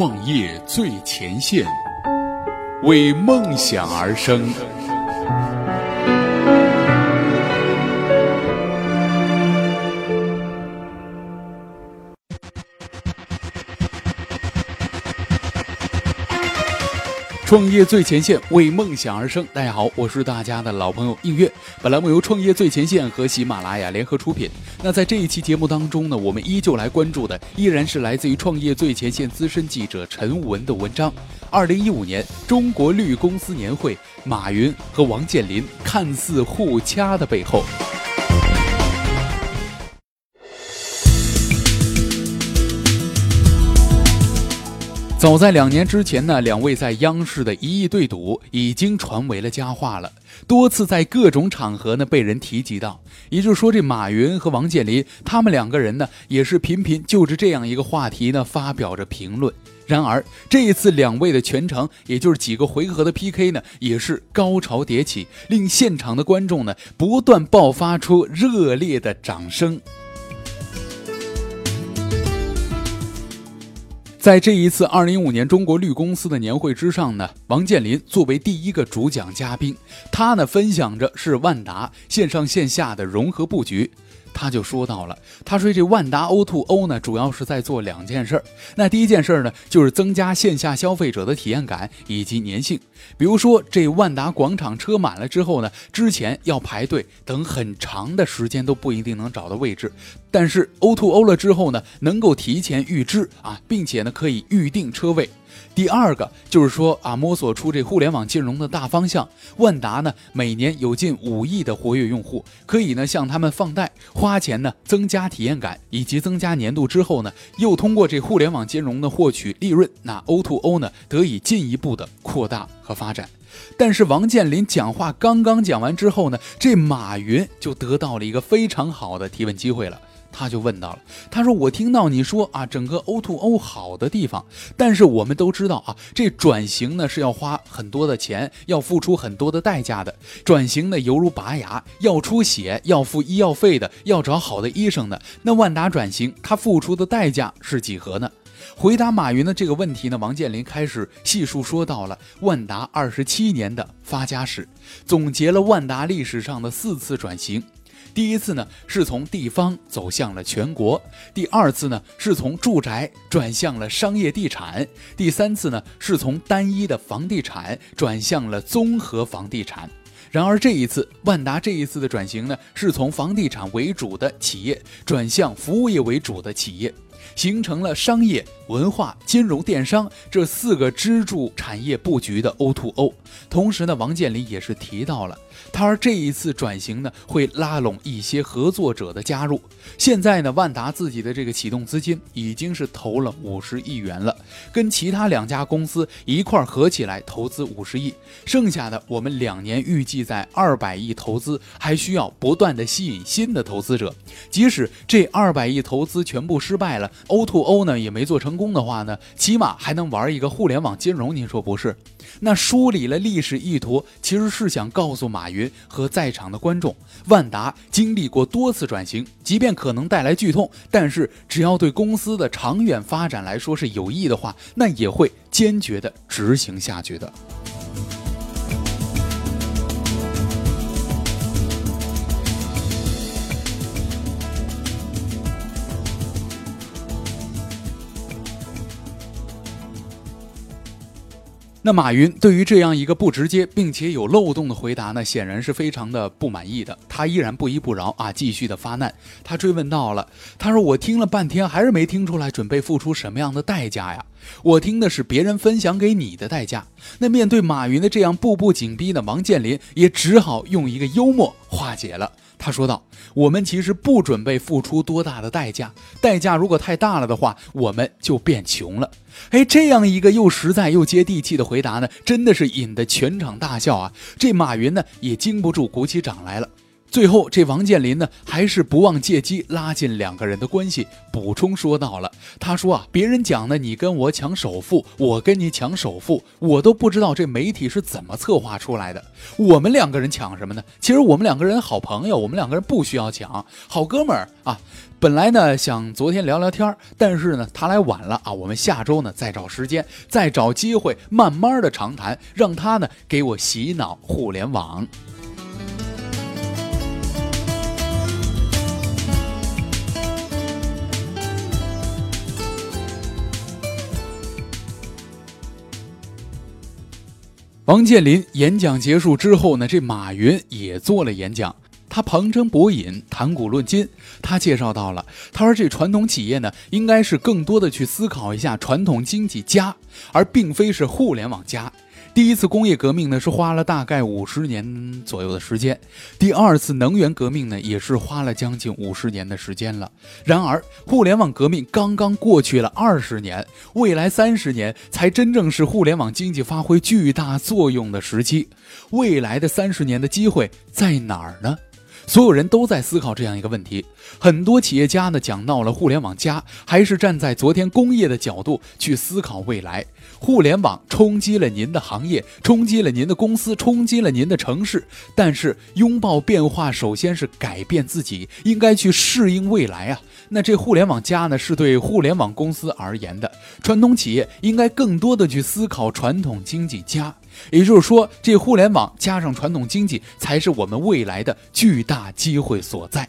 创业最前线，为梦想而生。创业最前线，为梦想而生。大家好，我是大家的老朋友映月。本栏目由创业最前线和喜马拉雅联合出品。那在这一期节目当中呢，我们依旧来关注的依然是来自于创业最前线资深记者陈文的文章。二零一五年中国绿公司年会，马云和王健林看似互掐的背后。早在两年之前呢，两位在央视的一役对赌已经传为了佳话了，多次在各种场合呢被人提及到。也就是说，这马云和王健林他们两个人呢，也是频频就着这样一个话题呢发表着评论。然而这一次两位的全程，也就是几个回合的 PK 呢，也是高潮迭起，令现场的观众呢不断爆发出热烈的掌声。在这一次二零一五年中国绿公司的年会之上呢，王健林作为第一个主讲嘉宾，他呢分享着是万达线上线下的融合布局。他就说到了，他说这万达 O2O O 呢，主要是在做两件事儿。那第一件事儿呢，就是增加线下消费者的体验感以及粘性。比如说，这万达广场车满了之后呢，之前要排队等很长的时间都不一定能找到位置。但是 O2O O 了之后呢，能够提前预支啊，并且呢可以预定车位。第二个就是说啊，摸索出这互联网金融的大方向。万达呢，每年有近五亿的活跃用户，可以呢向他们放贷，花钱呢增加体验感以及增加年度之后呢，又通过这互联网金融的获取利润，那 O2O 呢得以进一步的扩大和发展。但是王健林讲话刚刚讲完之后呢，这马云就得到了一个非常好的提问机会了。他就问到了，他说：“我听到你说啊，整个 O2O 好的地方，但是我们都知道啊，这转型呢是要花很多的钱，要付出很多的代价的。转型呢犹如拔牙，要出血，要付医药费的，要找好的医生的。那万达转型，他付出的代价是几何呢？”回答马云的这个问题呢，王健林开始细数说到了万达二十七年的发家史，总结了万达历史上的四次转型。第一次呢，是从地方走向了全国；第二次呢，是从住宅转向了商业地产；第三次呢，是从单一的房地产转向了综合房地产。然而这一次，万达这一次的转型呢，是从房地产为主的企业转向服务业为主的企业。形成了商业、文化、金融、电商这四个支柱产业布局的 O2O。同时呢，王健林也是提到了，他说这一次转型呢，会拉拢一些合作者的加入。现在呢，万达自己的这个启动资金已经是投了五十亿元了，跟其他两家公司一块合起来投资五十亿，剩下的我们两年预计在二百亿投资，还需要不断的吸引新的投资者。即使这二百亿投资全部失败了。O to O 呢也没做成功的话呢，起码还能玩一个互联网金融，您说不是？那梳理了历史意图，其实是想告诉马云和在场的观众，万达经历过多次转型，即便可能带来剧痛，但是只要对公司的长远发展来说是有益的话，那也会坚决的执行下去的。那马云对于这样一个不直接并且有漏洞的回答呢，显然是非常的不满意的。他依然不依不饶啊，继续的发难。他追问到了，他说：“我听了半天，还是没听出来准备付出什么样的代价呀？我听的是别人分享给你的代价。”那面对马云的这样步步紧逼呢，王健林也只好用一个幽默化解了。他说道：“我们其实不准备付出多大的代价，代价如果太大了的话，我们就变穷了。”哎，这样一个又实在又接地气的回答呢，真的是引得全场大笑啊！这马云呢也经不住鼓起掌来了。最后，这王健林呢，还是不忘借机拉近两个人的关系，补充说到了：“他说啊，别人讲的你跟我抢首富，我跟你抢首富，我都不知道这媒体是怎么策划出来的。我们两个人抢什么呢？其实我们两个人好朋友，我们两个人不需要抢，好哥们儿啊。本来呢想昨天聊聊天，但是呢他来晚了啊，我们下周呢再找时间，再找机会，慢慢的长谈，让他呢给我洗脑互联网。”王健林演讲结束之后呢，这马云也做了演讲，他旁征博引，谈古论今。他介绍到了，他说这传统企业呢，应该是更多的去思考一下传统经济加，而并非是互联网加。第一次工业革命呢是花了大概五十年左右的时间，第二次能源革命呢也是花了将近五十年的时间了。然而，互联网革命刚刚过去了二十年，未来三十年才真正是互联网经济发挥巨大作用的时期。未来的三十年的机会在哪儿呢？所有人都在思考这样一个问题。很多企业家呢讲到了互联网加，还是站在昨天工业的角度去思考未来。互联网冲击了您的行业，冲击了您的公司，冲击了您的城市。但是拥抱变化，首先是改变自己，应该去适应未来啊。那这互联网加呢，是对互联网公司而言的。传统企业应该更多的去思考传统经济加。也就是说，这互联网加上传统经济，才是我们未来的巨大机会所在。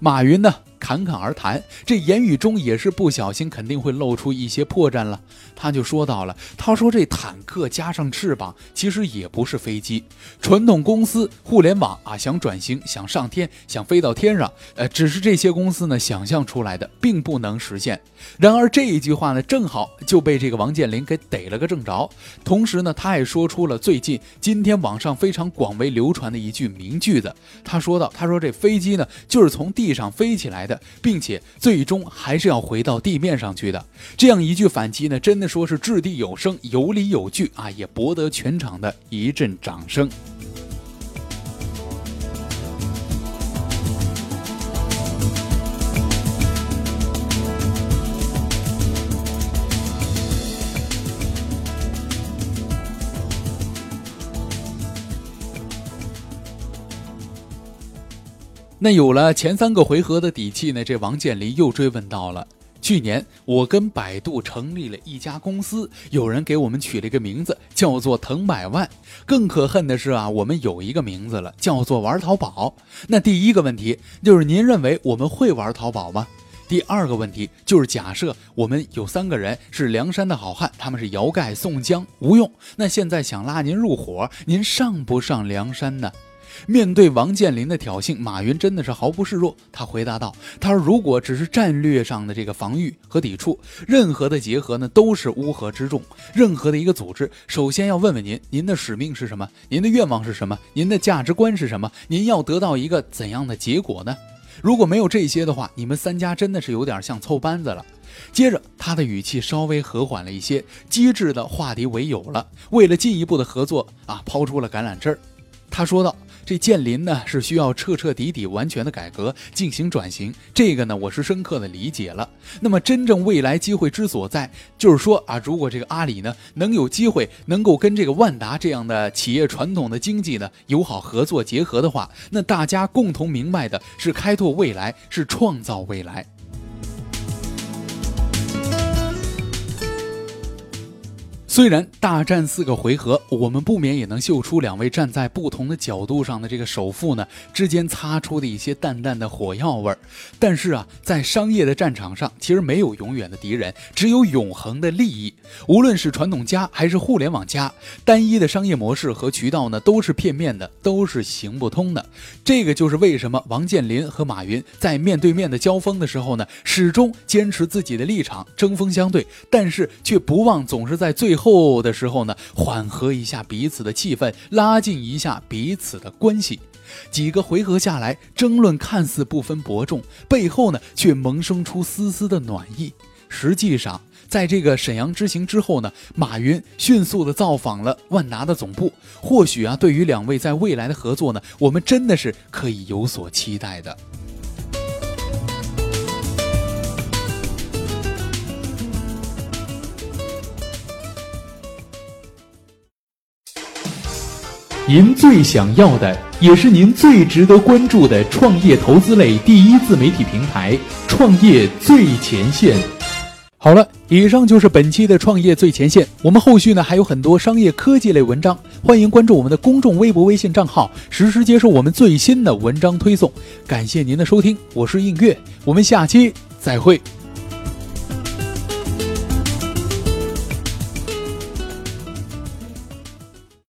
马云呢？侃侃而谈，这言语中也是不小心，肯定会露出一些破绽了。他就说到了，他说这坦克加上翅膀，其实也不是飞机。传统公司互联网啊，想转型，想上天，想飞到天上，呃，只是这些公司呢想象出来的，并不能实现。然而这一句话呢，正好就被这个王健林给逮了个正着。同时呢，他也说出了最近今天网上非常广为流传的一句名句子。他说到，他说这飞机呢，就是从地上飞起来的。并且最终还是要回到地面上去的，这样一句反击呢，真的说是掷地有声、有理有据啊，也博得全场的一阵掌声。那有了前三个回合的底气呢？这王健林又追问到了：去年我跟百度成立了一家公司，有人给我们取了一个名字，叫做腾百万。更可恨的是啊，我们有一个名字了，叫做玩淘宝。那第一个问题就是，您认为我们会玩淘宝吗？第二个问题就是，假设我们有三个人是梁山的好汉，他们是晁盖、宋江、吴用，那现在想拉您入伙，您上不上梁山呢？面对王健林的挑衅，马云真的是毫不示弱。他回答道：“他说，如果只是战略上的这个防御和抵触，任何的结合呢，都是乌合之众。任何的一个组织，首先要问问您，您的使命是什么？您的愿望是什么？您的价值观是什么？您要得到一个怎样的结果呢？如果没有这些的话，你们三家真的是有点像凑班子了。”接着，他的语气稍微和缓了一些，机智的化敌为友了。为了进一步的合作啊，抛出了橄榄枝儿。他说道。这建林呢是需要彻彻底底、完全的改革进行转型，这个呢我是深刻的理解了。那么真正未来机会之所在，就是说啊，如果这个阿里呢能有机会能够跟这个万达这样的企业传统的经济呢友好合作结合的话，那大家共同明白的是开拓未来，是创造未来。虽然大战四个回合，我们不免也能嗅出两位站在不同的角度上的这个首富呢之间擦出的一些淡淡的火药味儿。但是啊，在商业的战场上，其实没有永远的敌人，只有永恒的利益。无论是传统家还是互联网加，单一的商业模式和渠道呢，都是片面的，都是行不通的。这个就是为什么王健林和马云在面对面的交锋的时候呢，始终坚持自己的立场，针锋相对，但是却不忘总是在最后。后的时候呢，缓和一下彼此的气氛，拉近一下彼此的关系。几个回合下来，争论看似不分伯仲，背后呢却萌生出丝丝的暖意。实际上，在这个沈阳之行之后呢，马云迅速的造访了万达的总部。或许啊，对于两位在未来的合作呢，我们真的是可以有所期待的。您最想要的，也是您最值得关注的创业投资类第一自媒体平台——创业最前线。好了，以上就是本期的创业最前线。我们后续呢还有很多商业科技类文章，欢迎关注我们的公众微博、微信账号，实时接收我们最新的文章推送。感谢您的收听，我是映月，我们下期再会。